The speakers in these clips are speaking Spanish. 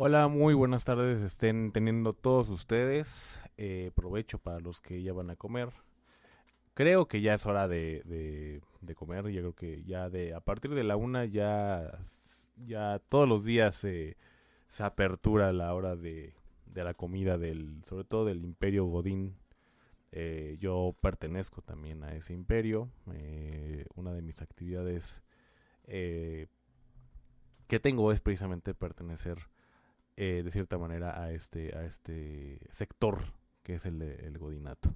Hola, muy buenas tardes. Estén teniendo todos ustedes. Eh, provecho para los que ya van a comer. Creo que ya es hora de, de, comer. Yo creo que ya de a partir de la una ya, ya todos los días se, se apertura la hora de, de la comida del, sobre todo del Imperio Godín. Eh, yo pertenezco también a ese imperio. Eh, una de mis actividades eh, que tengo es precisamente pertenecer eh, de cierta manera a este, a este sector que es el, de- el godinato.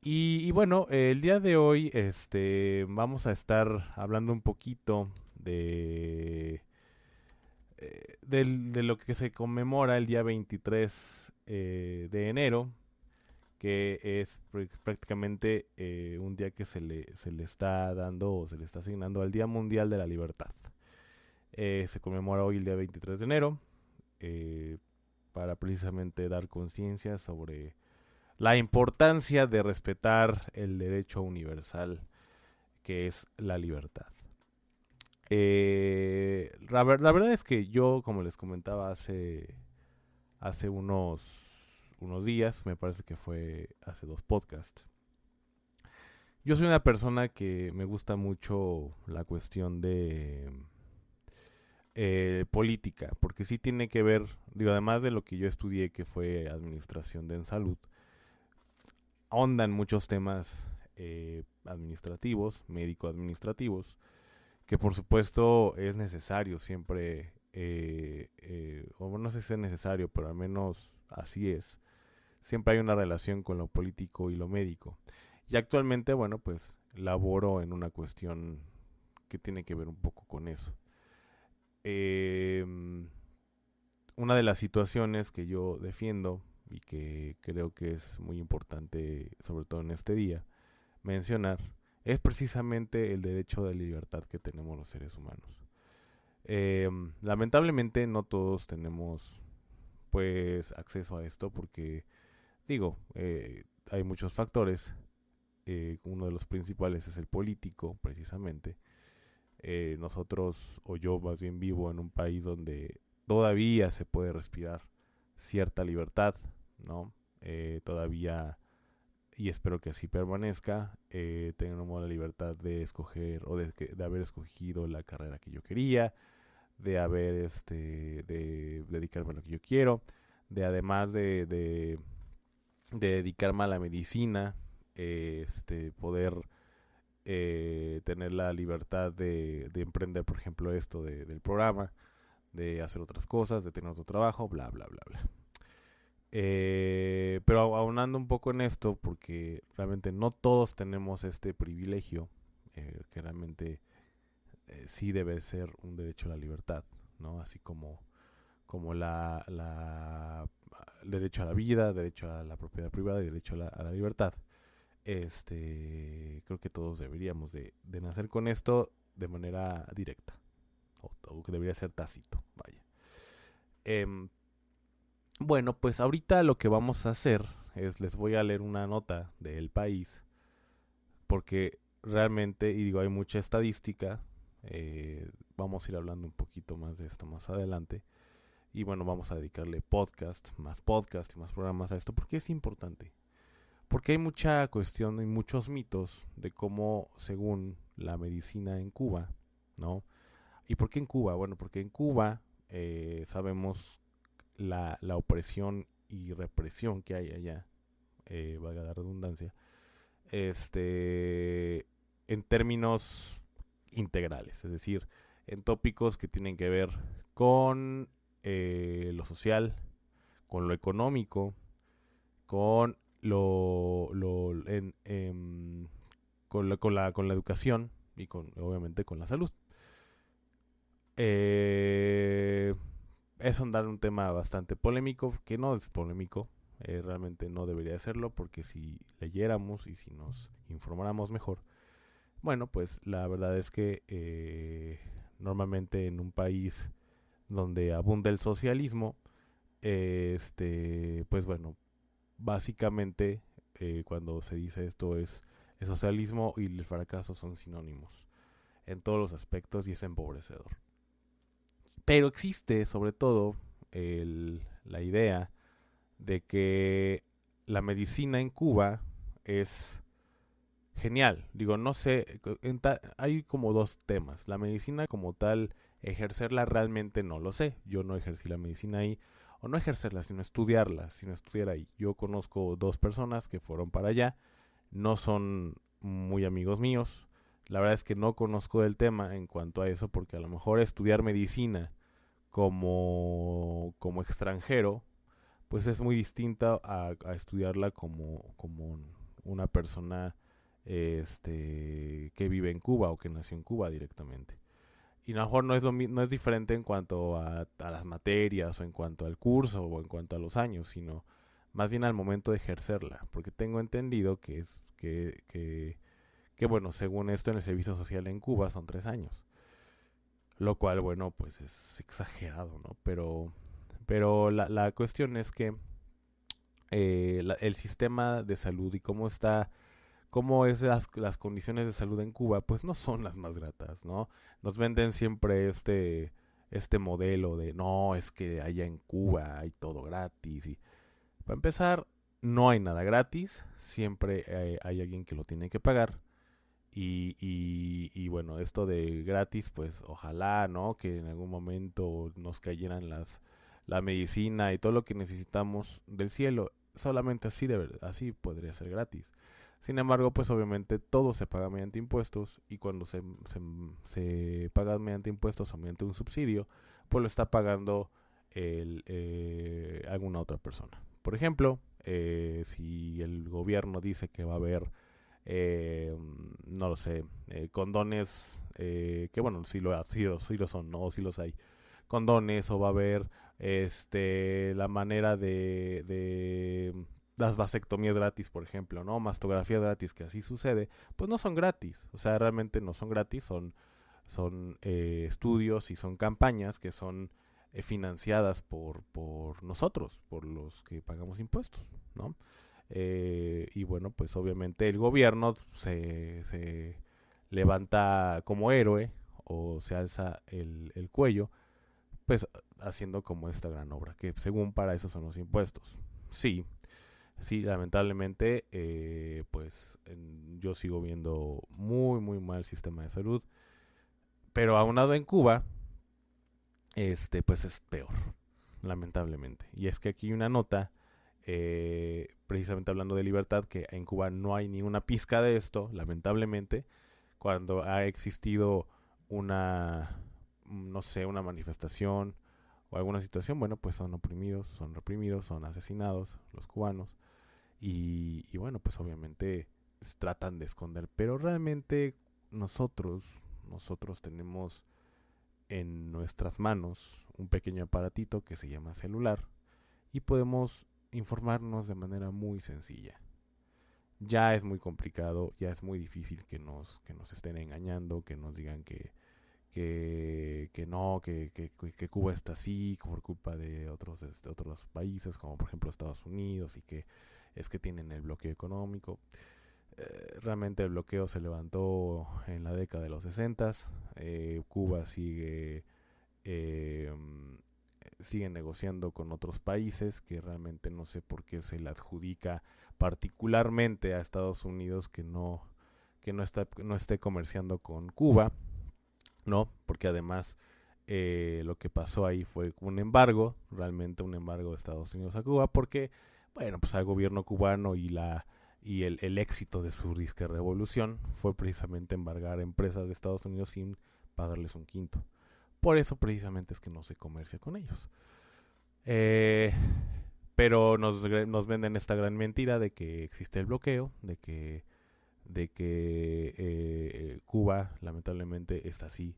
Y, bueno, el día de hoy este, vamos a estar hablando un poquito de, eh, del- de lo que se conmemora el día 23 eh, de enero, que es pr- prácticamente un día que se le, se le está dando o se le está asignando al Día Mundial de la Libertad. Se conmemora hoy el día 23 de enero eh, para precisamente dar conciencia sobre la importancia de respetar el derecho universal que es la libertad. Eh, la, la verdad es que yo, como les comentaba hace, hace unos, unos días, me parece que fue hace dos podcasts, yo soy una persona que me gusta mucho la cuestión de eh, política, porque sí tiene que ver, digo, además de lo que yo estudié, que fue administración de en salud, ahondan muchos temas eh, administrativos, médico-administrativos, que por supuesto es necesario siempre, eh, eh, o no sé si es necesario, pero al menos así es, siempre hay una relación con lo político y lo médico. Y actualmente, bueno, pues laboro en una cuestión que tiene que ver un poco con eso. Eh, una de las situaciones que yo defiendo y que creo que es muy importante, sobre todo en este día, mencionar, es precisamente el derecho de libertad que tenemos los seres humanos. Eh, lamentablemente no todos tenemos pues acceso a esto porque digo, eh, hay muchos factores. eh, uno de los principales es el político, precisamente. Eh, nosotros, o yo más bien vivo en un país donde todavía se puede respirar cierta libertad, ¿no? Eh, todavía, y espero que así permanezca, eh, tenemos la libertad de escoger o de, haber escogido la carrera que yo quería, de haber, este, de dedicarme a lo que yo quiero, de además de, de, de dedicarme a la medicina, eh, este, poder eh, tener la libertad de, de emprender, por ejemplo, esto de- del programa, de hacer otras cosas, de tener otro trabajo, bla, bla, bla, bla. Eh, pero aunando un poco en esto, porque realmente no todos tenemos este privilegio, eh, que realmente eh, sí debe ser un derecho a la libertad, ¿no? Así como, como la, derecho a la vida, derecho a la propiedad privada y derecho a la libertad. Este, creo que todos deberíamos de, de nacer con esto de manera directa, o, que debería ser tácito, vaya. Em, bueno, pues ahorita lo que vamos a hacer es les voy a leer una nota del país porque realmente, y digo, hay mucha estadística, eh, vamos a ir hablando un poquito más de esto más adelante, y bueno, vamos a dedicarle podcast, más podcast y más programas a esto, porque es importante, porque hay mucha cuestión y muchos mitos de cómo, según la medicina en Cuba, ¿no? ¿Y por qué en Cuba? Bueno, porque en Cuba eh, sabemos la, la opresión y represión que hay allá, eh, valga la redundancia, este, en términos integrales, es decir, en tópicos que tienen que ver con eh, lo social, con lo económico, con lo, lo en, em, con, la, con, la, con la educación y con obviamente con la salud. Eh, es un, tema bastante polémico, que no es polémico, eh, realmente no debería serlo, porque si leyéramos y si nos informáramos mejor, bueno, pues la verdad es que eh, normalmente en un país donde abunda el socialismo, este, pues bueno, básicamente eh, cuando se dice esto es el socialismo y el fracaso son sinónimos en todos los aspectos y es empobrecedor. Pero existe sobre todo la idea de que la medicina en Cuba es genial. Digo, no sé, hay como dos temas. La medicina como tal, ejercerla realmente no lo sé. Yo no ejercí la medicina ahí, o no ejercerla, sino estudiarla, sino estudiar ahí. Yo conozco dos personas que fueron para allá, no son muy amigos míos. La verdad es que no conozco del tema en cuanto a eso, porque a lo mejor estudiar medicina como, como extranjero, pues es muy distinta a, estudiarla como, como una persona este, que vive en Cuba o que nació en Cuba directamente. Y a lo mejor no es, lo, no es diferente en cuanto a, las materias o en cuanto al curso o en cuanto a los años, sino más bien al momento de ejercerla, porque tengo entendido que es que, que, que bueno, según esto en el servicio social en Cuba son tres años. Lo cual, bueno, pues es exagerado, ¿no? Pero, pero la, la cuestión es que eh, el sistema de salud y cómo está, cómo es las, las condiciones de salud en Cuba, pues no son las más gratas, ¿no? Nos venden siempre este, este modelo de, no, es que allá en Cuba hay todo gratis. Y para empezar, no hay nada gratis, siempre hay, hay alguien que lo tiene que pagar. Y, y, bueno, esto de gratis, pues ojalá, ¿no? Que en algún momento nos cayeran las, la medicina y todo lo que necesitamos del cielo. Solamente así, de, así podría ser gratis. Sin embargo, pues obviamente todo se paga mediante impuestos y cuando se, se, se paga mediante impuestos o mediante un subsidio, pues lo está pagando el, eh, alguna otra persona. Por ejemplo, eh, si el gobierno dice que va a haber eh, no lo sé, eh, condones, eh, que bueno, sí lo, sí, sí lo son, ¿no? Sí los hay. Condones o va a haber este la manera de, de las vasectomías gratis, por ejemplo, ¿no? Mastografía gratis, que así sucede, pues no son gratis. O sea, realmente no son gratis, son, son eh, estudios y son campañas que son eh, financiadas por, por nosotros, por los que pagamos impuestos, ¿no? Eh, y bueno, pues obviamente el gobierno se, se levanta como héroe o se alza el, el, cuello, pues haciendo como esta gran obra, que según para eso son los impuestos. Sí, sí, lamentablemente, eh, pues yo sigo viendo muy, muy mal el sistema de salud, pero aunado en Cuba, este, pues es peor, lamentablemente. Y es que aquí hay una nota eh, precisamente hablando de libertad, que en Cuba no hay ni una pizca de esto, lamentablemente, cuando ha existido una, no sé, una manifestación o alguna situación, bueno, pues son oprimidos, son reprimidos, son asesinados los cubanos y, y bueno, pues obviamente tratan de esconder, pero realmente nosotros, nosotros tenemos en nuestras manos un pequeño aparatito que se llama celular y podemos informarnos de manera muy sencilla. Ya es muy complicado, ya es muy difícil que nos, que nos estén engañando, que nos digan que, que, no, que, que, Cuba está así por culpa de otros, este, otros países, como por ejemplo Estados Unidos, y que es que tienen el bloqueo económico. Eh, realmente el bloqueo se levantó en la década de los 60. Eh, Cuba sigue eh, siguen negociando con otros países que realmente no sé por qué se le adjudica particularmente a Estados Unidos que no que no está no esté comerciando con Cuba no porque además eh, lo que pasó ahí fue un embargo realmente un embargo de Estados Unidos a Cuba porque bueno pues al gobierno cubano y la y el, el éxito de su disque revolución fue precisamente embargar empresas de Estados Unidos sin pagarles un quinto por eso precisamente es que no se comercia con ellos. Eh, pero nos, nos, venden esta gran mentira de que existe el bloqueo, de que, de que eh, Cuba lamentablemente está así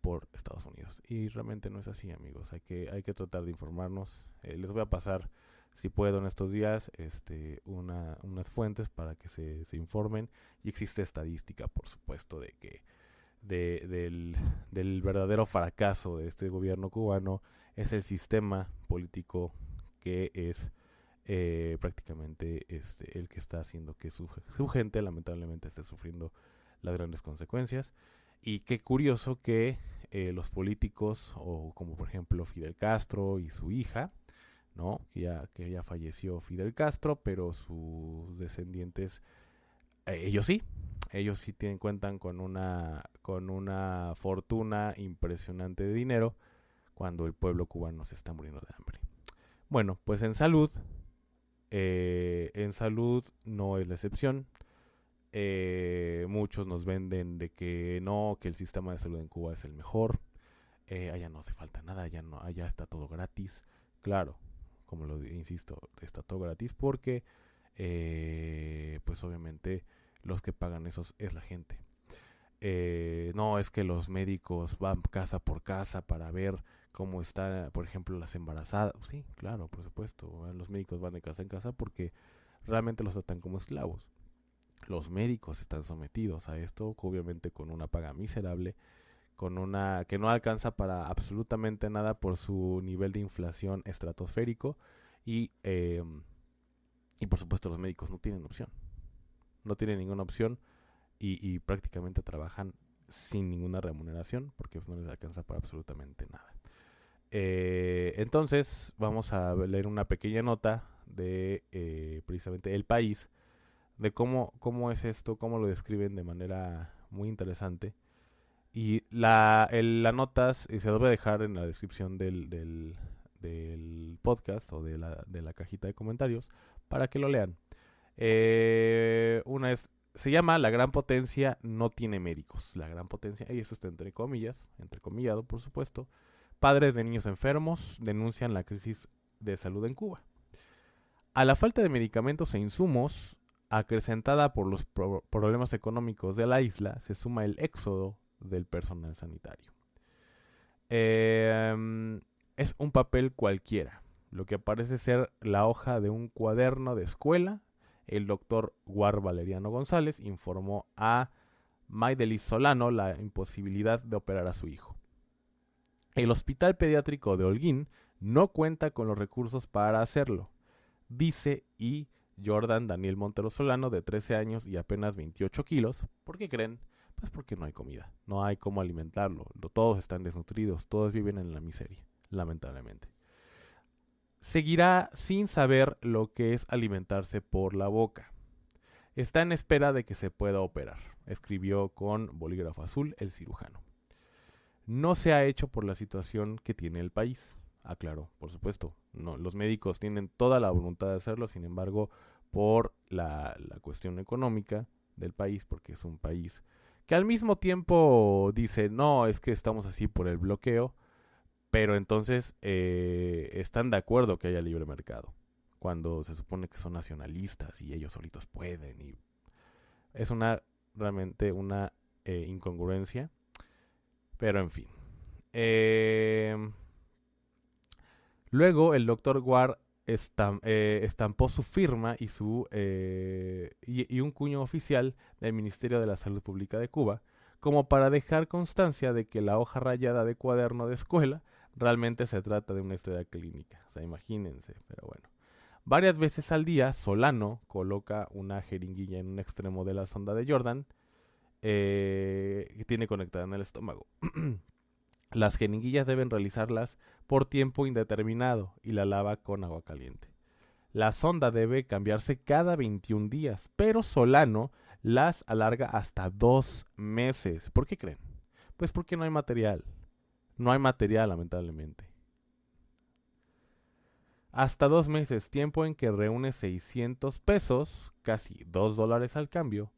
por Estados Unidos. Y realmente no es así, amigos. Hay que, hay que tratar de informarnos. Eh, les voy a pasar, si puedo, en estos días, este, una, unas fuentes para que se, se informen. Y existe estadística, por supuesto, de que de, del, del verdadero fracaso de este gobierno cubano es el sistema político que es eh, prácticamente este, el que está haciendo que su, gente lamentablemente esté sufriendo las grandes consecuencias. Y qué curioso que eh, los políticos, o como por ejemplo Fidel Castro y su hija, ¿no? Que ya, que ya falleció Fidel Castro, pero sus descendientes, eh, ellos sí, ellos sí tienen, cuentan con una, con una fortuna impresionante de dinero cuando el pueblo cubano se está muriendo de hambre. Bueno, pues en salud, eh, en salud no es la excepción. Eh, muchos nos venden de que no, que el sistema de salud en Cuba es el mejor. Eh, allá no hace falta nada, allá, no, allá está todo gratis. Claro, como lo insisto, está todo gratis porque, pues obviamente, los que pagan esos es la gente. No es que los médicos van casa por casa para ver cómo están, por ejemplo, las embarazadas. Sí, claro, por supuesto. Los médicos van de casa en casa porque realmente los tratan como esclavos los médicos están sometidos a esto, obviamente con una paga miserable, con una que no alcanza para absolutamente nada por su nivel de inflación estratosférico y, eh, y por supuesto los médicos no tienen opción, no tienen ninguna opción y prácticamente trabajan sin ninguna remuneración porque no les alcanza para absolutamente nada. Eh, entonces vamos a leer una pequeña nota de eh, precisamente El País, de cómo, cómo es esto, cómo lo describen de manera muy interesante. Y la, el, la notas, y se los voy a dejar en la descripción del, del, podcast o de la, de la, cajita de comentarios para que lo lean. Eh, una es, se llama La gran potencia no tiene médicos. La gran potencia, y eso está entre comillas, entrecomillado por supuesto. Padres de niños enfermos denuncian la crisis de salud en Cuba. A la falta de medicamentos e insumos, acrecentada por los pro problemas económicos de la isla, se suma el éxodo del personal sanitario. Eh, es un papel cualquiera, lo que parece ser la hoja de un cuaderno de escuela. El doctor Guar Valeriano González informó a Maidelis Solano la imposibilidad de operar a su hijo. El Hospital Pediátrico de Holguín no cuenta con los recursos para hacerlo, dice y Jordan Daniel Montero Solano, de 13 años y apenas 28 kilos. ¿Por qué creen? Pues porque no hay comida, no hay cómo alimentarlo, todos están desnutridos, todos viven en la miseria, lamentablemente. Seguirá sin saber lo que es alimentarse por la boca. Está en espera de que se pueda operar, escribió con bolígrafo azul el cirujano. No se ha hecho por la situación que tiene el país, aclaró, por supuesto. No, los médicos tienen toda la voluntad de hacerlo, sin embargo, por la, la cuestión económica del país, porque es un país que al mismo tiempo dice, no, es que estamos así por el bloqueo, pero entonces eh, están de acuerdo que haya libre mercado, cuando se supone que son nacionalistas y ellos solitos pueden. Y es una realmente una eh, incongruencia, pero en fin. Eh, luego el doctor Guard eh, estampó su firma y, su, eh, y, y, un cuño oficial del Ministerio de la Salud Pública de Cuba, como para dejar constancia de que la hoja rayada de cuaderno de escuela realmente se trata de una historia clínica. O sea, imagínense, pero bueno. Varias veces al día, Solano coloca una jeringuilla en un extremo de la sonda de Jordan eh, que tiene conectada en el estómago. Las jeringuillas deben realizarlas por tiempo indeterminado y la lava con agua caliente. La sonda debe cambiarse cada 21 días, pero Solano las alarga hasta dos meses. ¿Por qué creen? Pues porque no hay material. No hay material, lamentablemente. Hasta dos meses, tiempo en que reúne 600 pesos, casi 2 dólares al cambio,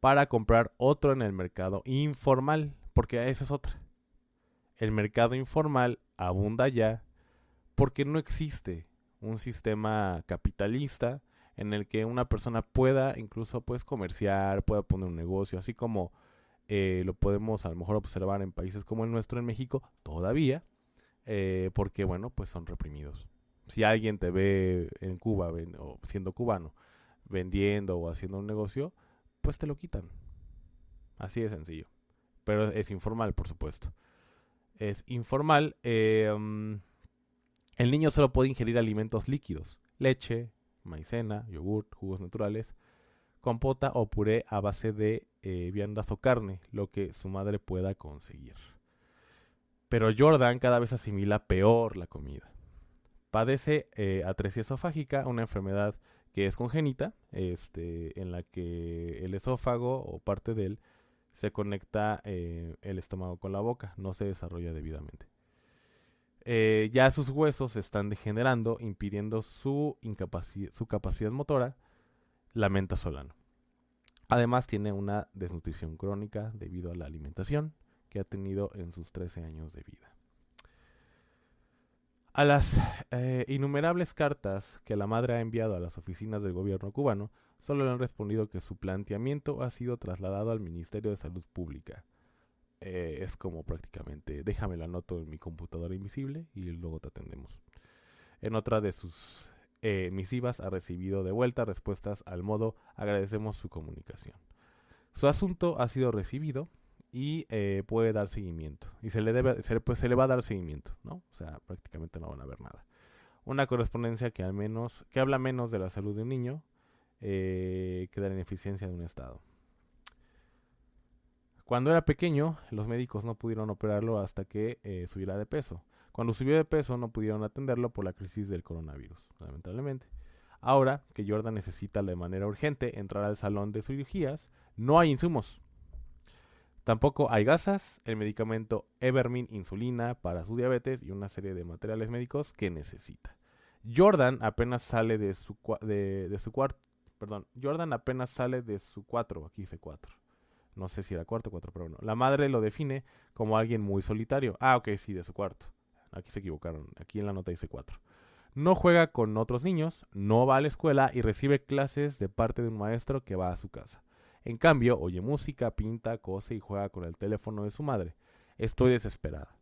para comprar otro en el mercado informal, porque esa es otra el mercado informal abunda ya porque no existe un sistema capitalista en el que una persona pueda incluso pues comerciar, pueda poner un negocio, así como eh, lo podemos a lo mejor observar en países como el nuestro en México todavía, eh, porque bueno, pues son reprimidos. Si alguien te ve en Cuba siendo cubano vendiendo o haciendo un negocio, pues te lo quitan. Así de sencillo. Pero es informal, por supuesto. Es informal. Mm, el niño solo puede ingerir alimentos líquidos. Leche, maicena, yogurt, jugos naturales, compota o puré a base de eh, viandas o carne, lo que su madre pueda conseguir. Pero Jordan cada vez asimila peor la comida. Padece eh, atresia esofágica, una enfermedad que es congénita, este, en la que el esófago o parte de él se conecta eh, el estómago con la boca, no se desarrolla debidamente. Eh, ya sus huesos se están degenerando, impidiendo su, su capacidad motora, lamenta Solano. Además tiene una desnutrición crónica debido a la alimentación que ha tenido en sus 13 años de vida. A las eh, innumerables cartas que la madre ha enviado a las oficinas del gobierno cubano, solo le han respondido que su planteamiento ha sido trasladado al Ministerio de Salud Pública. Eh, es como prácticamente, déjame la anoto en mi computadora invisible y luego te atendemos. En otra de sus eh, misivas ha recibido de vuelta respuestas al modo agradecemos su comunicación. Su asunto ha sido recibido y eh, puede dar seguimiento. Y se le, debe, se, pues, se le va a dar seguimiento, ¿no? O sea, prácticamente no van a ver nada. Una correspondencia que al menos, que habla menos de la salud de un niño eh, que de la ineficiencia de un Estado. Cuando era pequeño, los médicos no pudieron operarlo hasta que eh, subiera de peso. Cuando subió de peso, no pudieron atenderlo por la crisis del coronavirus, lamentablemente. Ahora que Jordan necesita de manera urgente entrar al salón de cirugías, no hay insumos. Tampoco hay gasas, el medicamento Evermin, insulina para su diabetes y una serie de materiales médicos que necesita. Jordan apenas sale de su, cuarto, perdón, Jordan apenas sale de su cuatro, aquí dice cuatro. No sé si era cuarto o cuatro, pero bueno. La madre lo define como alguien muy solitario. Ah, ok, sí, de su cuarto. Aquí se equivocaron. Aquí en la nota dice cuatro. No juega con otros niños, no va a la escuela y recibe clases de parte de un maestro que va a su casa. En cambio, oye música, pinta, cose y juega con el teléfono de su madre. Estoy desesperada,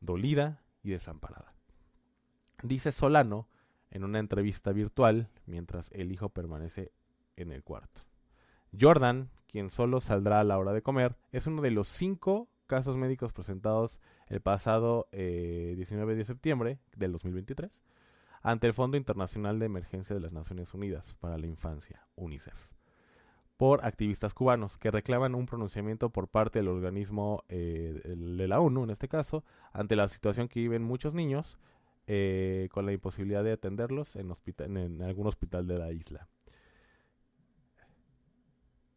dolida y desamparada. Dice Solano en una entrevista virtual mientras el hijo permanece en el cuarto. Jordan, quien solo saldrá a la hora de comer, es uno de los cinco casos médicos presentados el pasado 19 eh, de septiembre del 2023 ante el Fondo Internacional de Emergencia de las Naciones Unidas para la Infancia, UNICEF por activistas cubanos que reclaman un pronunciamiento por parte del organismo eh, de la ONU, en este caso, ante la situación que viven muchos niños eh, con la imposibilidad de atenderlos en, algún hospital de la isla.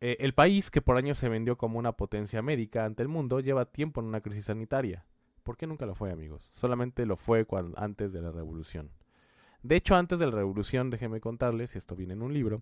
Eh, el país, que por años se vendió como una potencia médica ante el mundo, lleva tiempo en una crisis sanitaria. ¿Por qué nunca lo fue, amigos? Solamente lo fue antes de la revolución. De hecho, antes de la revolución, déjenme contarles, y esto viene en un libro,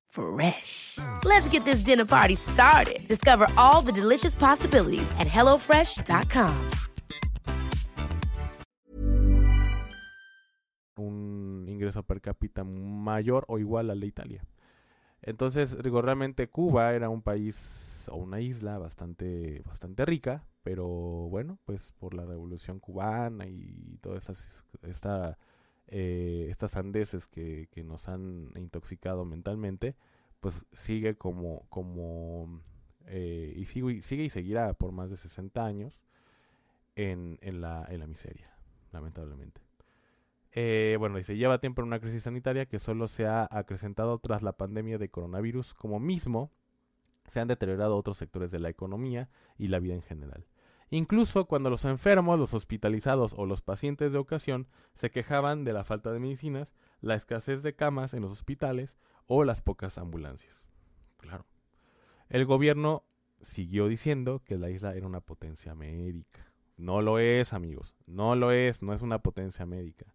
Fresh. Let's get this dinner party started. Discover all the delicious possibilities at HelloFresh.com. Un ingreso per cápita mayor o igual al de Italia. Entonces, digo, realmente Cuba era un país o una isla bastante, bastante rica, pero bueno, pues por la revolución cubana y toda esa, esta eh, estas andeses que, que, nos han intoxicado mentalmente, pues sigue como, como eh, y sigue, sigue y seguirá por más de 60 años, en, la, en la miseria, lamentablemente. Eh, bueno, dice, lleva tiempo en una crisis sanitaria que solo se ha acrecentado tras la pandemia de coronavirus, como mismo se han deteriorado otros sectores de la economía y la vida en general. Incluso cuando los enfermos, los hospitalizados o los pacientes de ocasión se quejaban de la falta de medicinas, la escasez de camas en los hospitales o las pocas ambulancias. Claro. El gobierno siguió diciendo que la isla era una potencia médica. No lo es, amigos. No lo es, no es una potencia médica.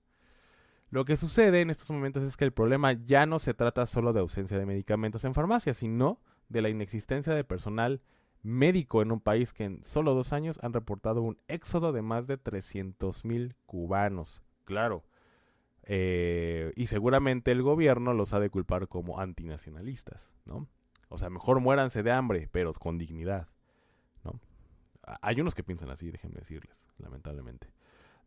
Lo que sucede en estos momentos es que el problema ya no se trata solo de ausencia de medicamentos en farmacias, sino de la inexistencia de personal médico en un país que en solo dos años han reportado un éxodo de más de 300.000 cubanos. Claro. Eh, y seguramente el gobierno los ha de culpar como antinacionalistas, ¿no? O sea, mejor muéranse de hambre, pero con dignidad, ¿no? Hay unos que piensan así, déjenme decirles, lamentablemente.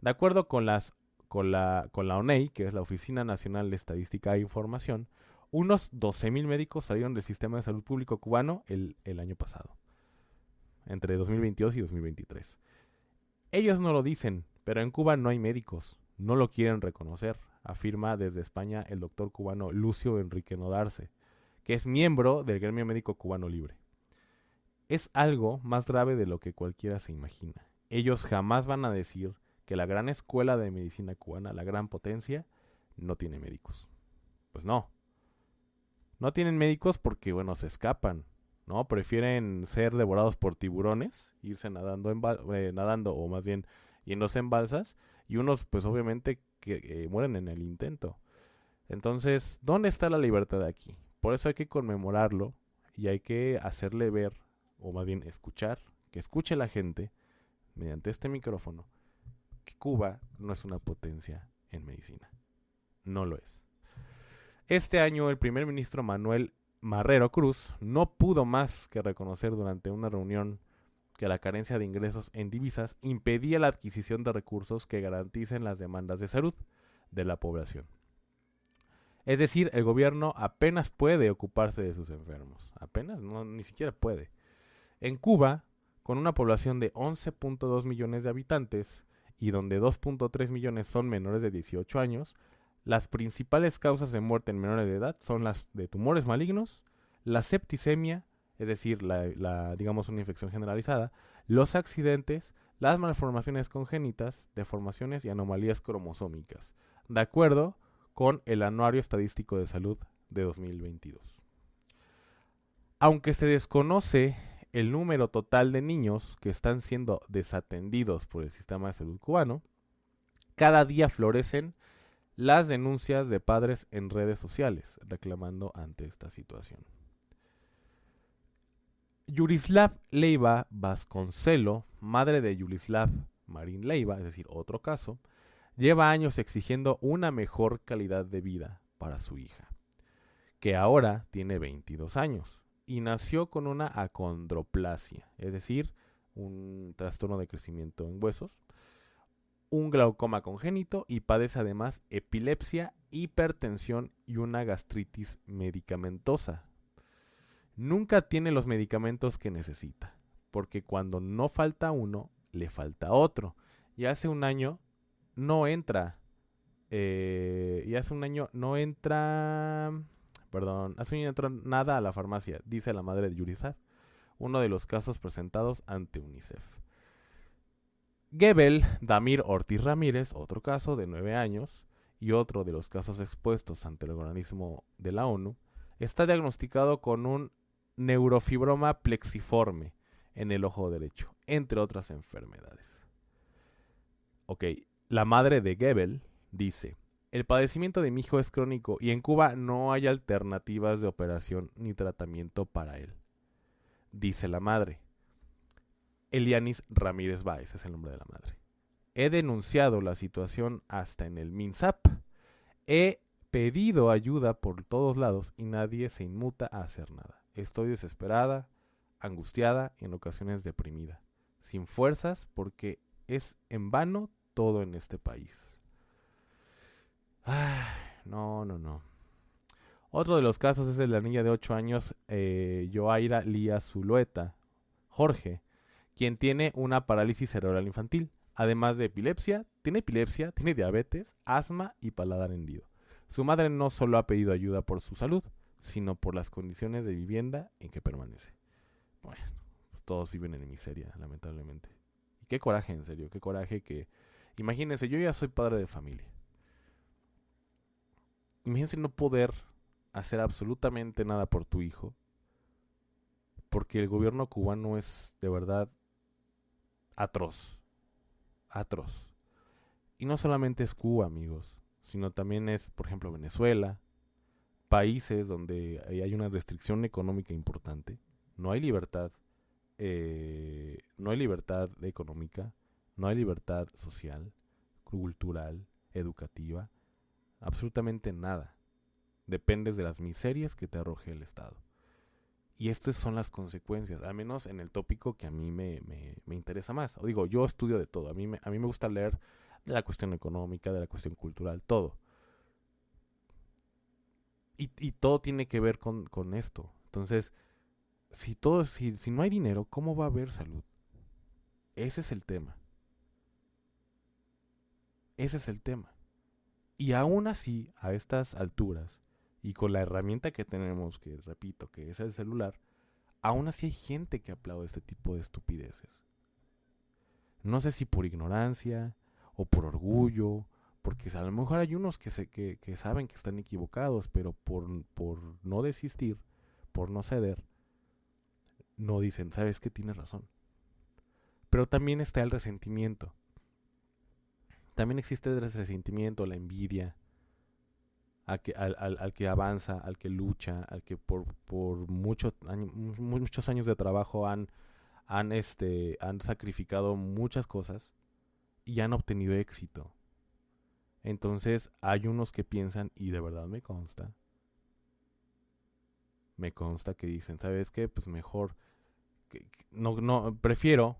De acuerdo con las con la, con la ONEI, que es la Oficina Nacional de Estadística e Información, unos 12.000 médicos salieron del sistema de salud público cubano el, el año pasado, entre 2022 y 2023. Ellos no lo dicen, pero en Cuba no hay médicos, no lo quieren reconocer, afirma desde España el doctor cubano Lucio Enrique Nodarse, que es miembro del Gremio Médico Cubano Libre. Es algo más grave de lo que cualquiera se imagina. Ellos jamás van a decir que la gran escuela de medicina cubana, la gran potencia, no tiene médicos. Pues no. No tienen médicos porque, bueno, se escapan, ¿no? Prefieren ser devorados por tiburones, irse nadando, en eh, nadando o más bien yéndose en balsas, y unos, pues obviamente, que mueren en el intento. Entonces, ¿dónde está la libertad aquí? Por eso hay que conmemorarlo y hay que hacerle ver, o más bien escuchar, que escuche la gente mediante este micrófono, Cuba no es una potencia en medicina. No lo es. Este año el primer ministro Manuel Marrero Cruz no pudo más que reconocer durante una reunión que la carencia de ingresos en divisas impedía la adquisición de recursos que garanticen las demandas de salud de la población. Es decir, el gobierno apenas puede ocuparse de sus enfermos. Apenas, ni siquiera puede. En Cuba, con una población de 11.2 millones de habitantes, y donde 2.3 millones son menores de 18 años, las principales causas de muerte en menores de edad son las de tumores malignos, la septicemia, es decir, la, digamos una infección generalizada, los accidentes, las malformaciones congénitas, deformaciones y anomalías cromosómicas, de acuerdo con el Anuario Estadístico de Salud de 2022. Aunque se desconoce el número total de niños que están siendo desatendidos por el sistema de salud cubano, cada día florecen las denuncias de padres en redes sociales reclamando ante esta situación. Yurislav Leiva Vasconcelo, madre de Yurislav Marín Leiva, es decir, otro caso, lleva años exigiendo una mejor calidad de vida para su hija, que ahora tiene 22 años y nació con una acondroplasia, es decir, un trastorno de crecimiento en huesos, un glaucoma congénito y padece además epilepsia, hipertensión y una gastritis medicamentosa. Nunca tiene los medicamentos que necesita, porque cuando no falta uno, le falta otro. Y hace un año no entra, eh, y hace un año no entra perdón, hace no entró nada a la farmacia, dice la madre de Yurizar, uno de los casos presentados ante UNICEF. Gebel Damir Ortiz Ramírez, otro caso de nueve años, y otro de los casos expuestos ante el organismo de la ONU, está diagnosticado con un neurofibroma plexiforme en el ojo derecho, entre otras enfermedades. Ok, la madre de Gebel dice, el padecimiento de mi hijo es crónico y en Cuba no hay alternativas de operación ni tratamiento para él. Dice la madre. Elianis Ramírez Báez es el nombre de la madre. He denunciado la situación hasta en el MINSAP. He pedido ayuda por todos lados y nadie se inmuta a hacer nada. Estoy desesperada, angustiada y en ocasiones deprimida, sin fuerzas porque es en vano todo en este país. Ay, no, no, no. Otro de los casos es el de la niña de 8 años, eh, Lía Zulueta, Jorge, quien tiene una parálisis cerebral infantil, además de epilepsia, tiene epilepsia, tiene diabetes, asma y paladar hendido. Su madre no solo ha pedido ayuda por su salud, sino por las condiciones de vivienda en que permanece. Bueno, pues todos viven en miseria, lamentablemente. Y qué coraje, en serio, qué coraje que... Imagínense, yo ya soy padre de familia. Imagínense no poder hacer absolutamente nada por tu hijo, porque el gobierno cubano es de verdad atroz, atroz. Y no solamente es Cuba, amigos, sino también es, por ejemplo, Venezuela, países donde hay una restricción económica importante, no hay libertad, eh, no hay libertad económica, no hay libertad social, cultural, educativa, absolutamente nada. Dependes de las miserias que te arroje el Estado. Y estas son las consecuencias, al menos en el tópico que a mí me, me, interesa más. O digo, yo estudio de todo, a mí, me, a mí me gusta leer de la cuestión económica, de la cuestión cultural, todo. Y, y todo tiene que ver con, con esto. Entonces, si, todo, si, si no hay dinero, ¿cómo va a haber salud? Ese es el tema. Ese es el tema. Y aún así, a estas alturas, y con la herramienta que tenemos, que repito, que es el celular, aún así hay gente que aplaude este tipo de estupideces. No sé si por ignorancia o por orgullo, porque a lo mejor hay unos que, se, que, saben que están equivocados, pero por, por no desistir, por no ceder, no dicen, sabes que tienes razón. Pero también está el resentimiento. También existe el resentimiento, la envidia, al que, al, que avanza, al que lucha, al que por, por muchos, años, muchos años de trabajo han, han, este, han sacrificado muchas cosas y han obtenido éxito. Entonces hay unos que piensan, y de verdad me consta, me consta que dicen, ¿sabes qué? Pues mejor, no, no, prefiero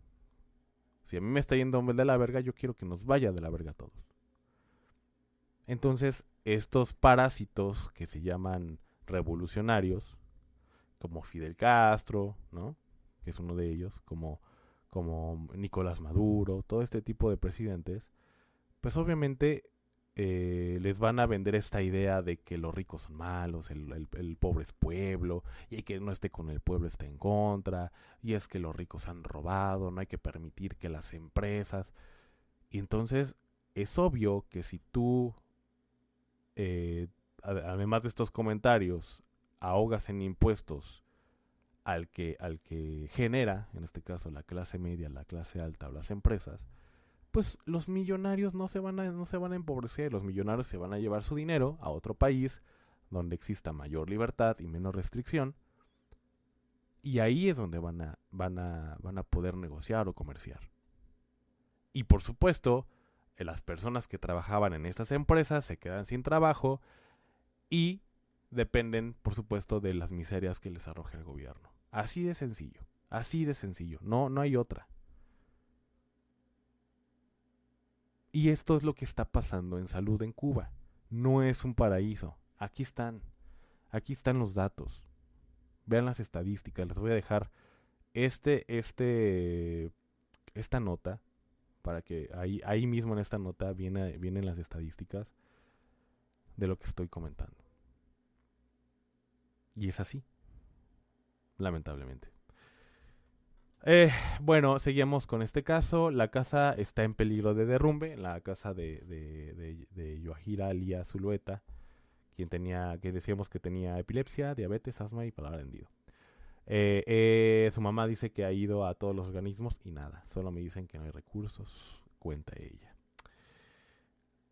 si a mí me está yendo de la verga, yo quiero que nos vaya de la verga a todos. Entonces, estos parásitos que se llaman revolucionarios, como Fidel Castro, ¿no? Que es uno de ellos, como, como Nicolás Maduro, todo este tipo de presidentes, pues obviamente eh, les van a vender esta idea de que los ricos son malos, el, pobre es pueblo, y que no esté con el pueblo está en contra, y es que los ricos han robado, no hay que permitir que las empresas... Y entonces es obvio que si tú, eh, además de estos comentarios, ahogas en impuestos al que, al que genera, en este caso la clase media, la clase alta o las empresas, pues los millonarios no se van a, no se van a empobrecer, los millonarios se van a llevar su dinero a otro país donde exista mayor libertad y menos restricción. Y ahí es donde van a, van a, van a poder negociar o comerciar. Y por supuesto, las personas que trabajaban en estas empresas se quedan sin trabajo y dependen, por supuesto, de las miserias que les arroje el gobierno. Así de sencillo, así de sencillo, no, no hay otra. Y esto es lo que está pasando en salud en Cuba. No es un paraíso. Aquí están. Aquí están los datos. Vean las estadísticas. Les voy a dejar este, este, esta nota para que ahí, ahí mismo en esta nota viene, vienen las estadísticas de lo que estoy comentando. Y es así. Lamentablemente. Eh, bueno, seguimos con este caso. La casa está en peligro de derrumbe. La casa de, de, de, de Zulueta, quien tenía, que decíamos que tenía epilepsia, diabetes, asma y palabra hendido. Eh, eh, su mamá dice que ha ido a todos los organismos y nada. Solo me dicen que no hay recursos. Cuenta ella.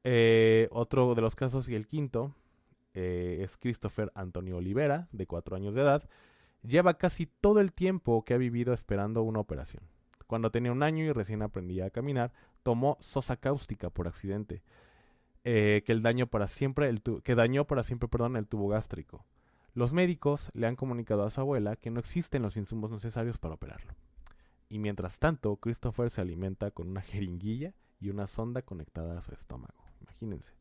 Eh, otro de los casos y el quinto es Christopher Antonio Olivera, de cuatro años de edad lleva casi todo el tiempo que ha vivido esperando una operación. Cuando tenía un año y recién aprendía a caminar, tomó sosa cáustica por accidente, que, el daño para siempre que dañó para siempre el tubo gástrico. Los médicos le han comunicado a su abuela que no existen los insumos necesarios para operarlo. Y mientras tanto, Christopher se alimenta con una jeringuilla y una sonda conectada a su estómago. Imagínense.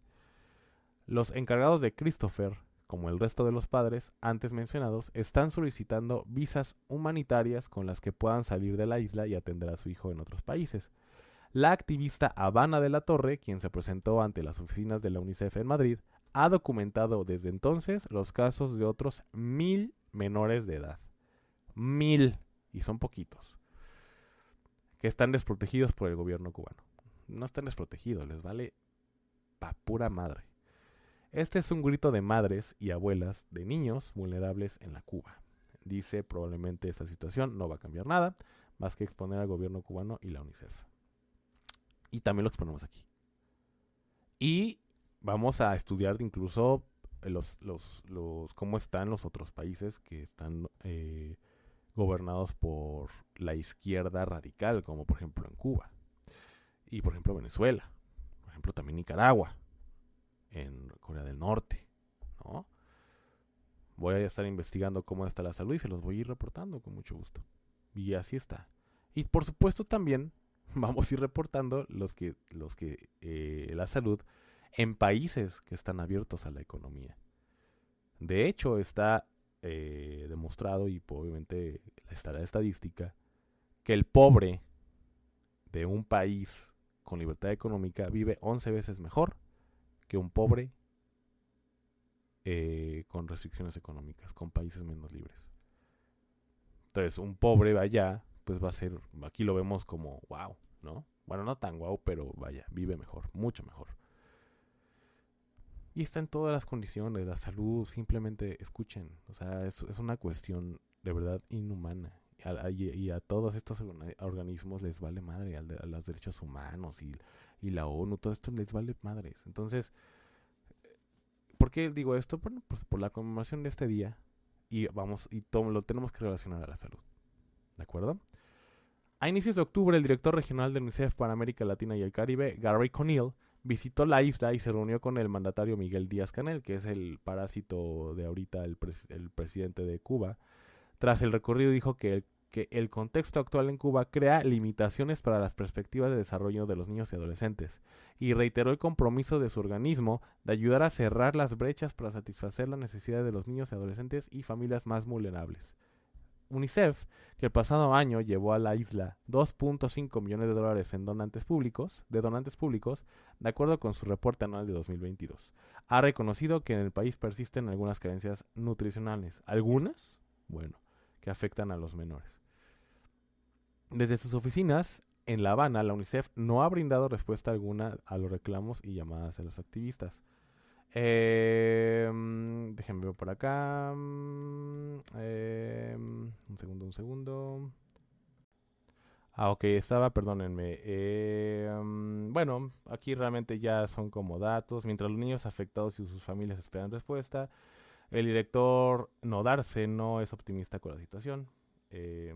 Los encargados de Christopher como el resto de los padres antes mencionados, están solicitando visas humanitarias con las que puedan salir de la isla y atender a su hijo en otros países. La activista Habana de la Torre, quien se presentó ante las oficinas de la UNICEF en Madrid, ha documentado desde entonces los casos de otros mil menores de edad. Mil, y son poquitos, que están desprotegidos por el gobierno cubano. No están desprotegidos, les vale pa' pura madre. Este es un grito de madres y abuelas de niños vulnerables en la Cuba. Dice probablemente esta situación no va a cambiar nada más que exponer al gobierno cubano y la UNICEF. Y también lo exponemos aquí. Y vamos a estudiar incluso los, los, los, cómo están los otros países que están eh, gobernados por la izquierda radical, como por ejemplo en Cuba. Y por ejemplo Venezuela. Por ejemplo también Nicaragua. En Corea del Norte. ¿no? Voy a estar investigando cómo está la salud y se los voy a ir reportando con mucho gusto. Y así está. Y por supuesto también vamos a ir reportando los que, los que eh, la salud en países que están abiertos a la economía. De hecho, está eh, demostrado y obviamente está la estadística que el pobre de un país con libertad económica vive 11 veces mejor que un pobre eh, con restricciones económicas, con países menos libres. Entonces, un pobre allá, pues va a ser, aquí lo vemos como wow, ¿no? Bueno, no tan wow, pero vaya, vive mejor, mucho mejor. Y está en todas las condiciones, la salud, simplemente escuchen. O sea, es, es una cuestión de verdad inhumana. Y a, todos estos organismos les vale madre, a, los derechos humanos y, y, la ONU, todo esto les vale madres. Entonces, ¿por qué digo esto? Bueno, pues por la conmemoración de este día y vamos y todo, lo tenemos que relacionar a la salud. ¿De acuerdo? A inicios de octubre, el director regional de UNICEF para América Latina y el Caribe, Gary Conneal, visitó la isla y se reunió con el mandatario Miguel Díaz Canel, que es el parásito de ahorita, el, presidente de Cuba. Tras el recorrido dijo que el, que el contexto actual en Cuba crea limitaciones para las perspectivas de desarrollo de los niños y adolescentes, y reiteró el compromiso de su organismo de ayudar a cerrar las brechas para satisfacer las necesidades de los niños y adolescentes y familias más vulnerables. UNICEF, que el pasado año llevó a la isla 2.5 millones de dólares en donantes públicos, de donantes públicos, de acuerdo con su reporte anual de 2022. Ha reconocido que en el país persisten algunas carencias nutricionales, algunas, bueno, que afectan a los menores. Desde sus oficinas en La Habana, la UNICEF no ha brindado respuesta alguna a los reclamos y llamadas de los activistas. Eh, déjenme ver por acá. Eh, un segundo, un segundo. Ah, ok, estaba, perdónenme. Eh, bueno, aquí realmente ya son como datos. Mientras los niños afectados y sus familias esperan respuesta, el director Nodarse no es optimista con la situación. Eh,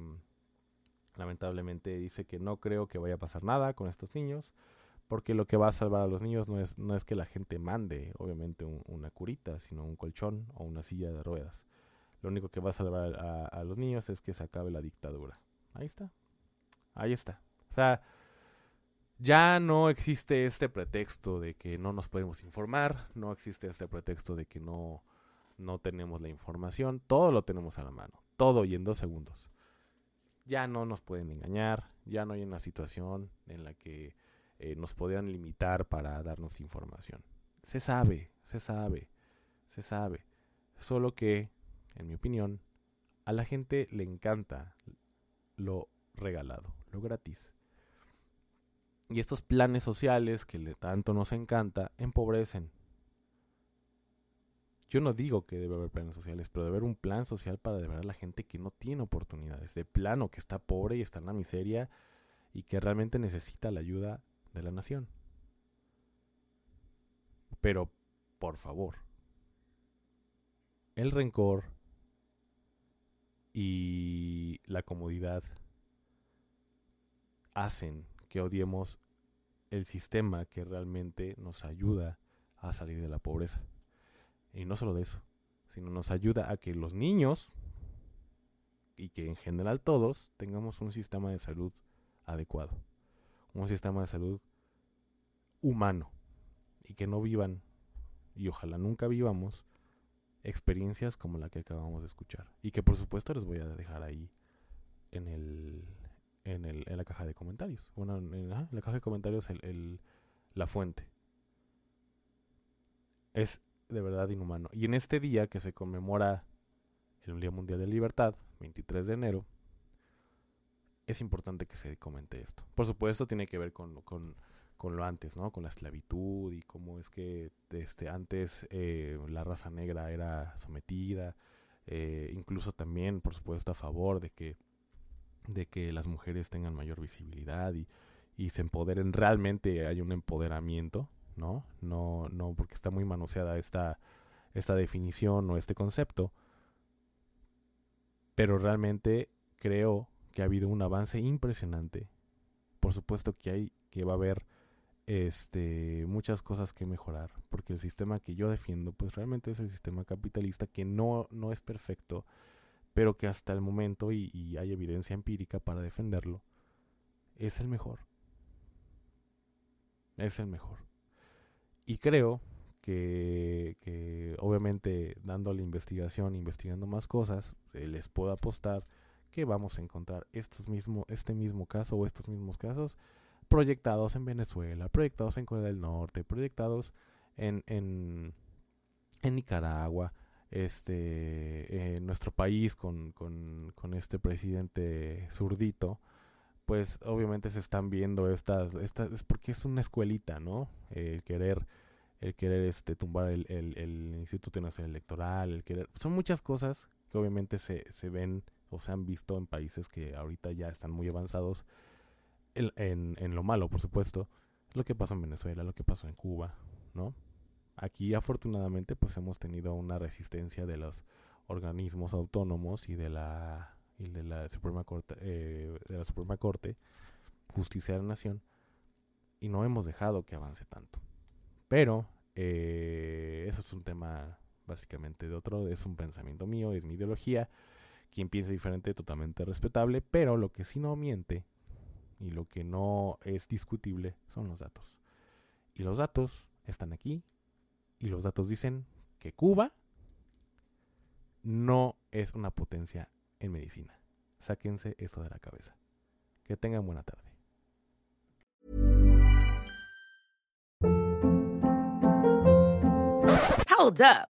lamentablemente dice que no creo que vaya a pasar nada con estos niños porque lo que va a salvar a los niños no es, no es que la gente mande, obviamente, una curita, sino un colchón o una silla de ruedas. Lo único que va a salvar a, los niños es que se acabe la dictadura. Ahí está. Ahí está. O sea, ya no existe este pretexto de que no nos podemos informar, no existe este pretexto de que no, no tenemos la información, todo lo tenemos a la mano, todo y en dos segundos. Ya no nos pueden engañar, ya no hay una situación en la que eh, nos podían limitar para darnos información. Se sabe, se sabe, se sabe. Solo que, en mi opinión, a la gente le encanta lo regalado, lo gratis. Y estos planes sociales que le tanto nos encanta, empobrecen. Yo no digo que debe haber planes sociales, pero debe haber un plan social para de verdad la gente que no tiene oportunidades, de plano, que está pobre y está en la miseria y que realmente necesita la ayuda de la nación. Pero, por favor, el rencor y la comodidad hacen que odiemos el sistema que realmente nos ayuda a salir de la pobreza. Y no solo de eso, sino nos ayuda a que los niños y que en general todos tengamos un sistema de salud adecuado un sistema de salud humano y que no vivan, y ojalá nunca vivamos, experiencias como la que acabamos de escuchar. Y que por supuesto les voy a dejar ahí en el, en, el, en la caja de comentarios. Bueno, en, la caja de comentarios el, la fuente. Es de verdad inhumano. Y en este día que se conmemora el Día Mundial de Libertad, 23 de enero, es importante que se comente esto. Por supuesto, tiene que ver con, con, con lo antes, ¿no? Con la esclavitud y cómo es que desde antes eh, la raza negra era sometida. Eh, incluso también, por supuesto, a favor de que, de que las mujeres tengan mayor visibilidad y, y se empoderen. Realmente hay un empoderamiento, ¿no? No, no, porque está muy manoseada esta, esta definición o este concepto. Pero realmente creo que ha habido un avance impresionante. Por supuesto que hay que va a haber este muchas cosas que mejorar, porque el sistema que yo defiendo pues realmente es el sistema capitalista que no no es perfecto, pero que hasta el momento y, hay evidencia empírica para defenderlo es el mejor. Es el mejor. Y creo que, que obviamente dando la investigación, investigando más cosas, les puedo apostar que vamos a encontrar estos mismo, este mismo caso o estos mismos casos proyectados en Venezuela, proyectados en Corea del Norte, proyectados en, en, en Nicaragua, este, nuestro país con, con, con, este presidente zurdito, pues obviamente se están viendo estas, estas, es porque es una escuelita, ¿no? El querer, el querer este, tumbar el, el, el Instituto Nacional Electoral, el querer, son muchas cosas que obviamente se, se ven o se han visto en países que ahorita ya están muy avanzados en, en, lo malo, por supuesto, lo que pasó en Venezuela, lo que pasó en Cuba, ¿no? Aquí afortunadamente pues hemos tenido una resistencia de los organismos autónomos y de la y de la Suprema Corte eh, de la Suprema Corte Justicia de la Nación y no hemos dejado que avance tanto. Pero eh, eso es un tema básicamente de otro, es un pensamiento mío, es mi ideología quien piense diferente, totalmente respetable, pero lo que sí no miente y lo que no es discutible son los datos. Y los datos están aquí y los datos dicen que Cuba no es una potencia en medicina. Sáquense esto de la cabeza. Que tengan buena tarde. Hold up.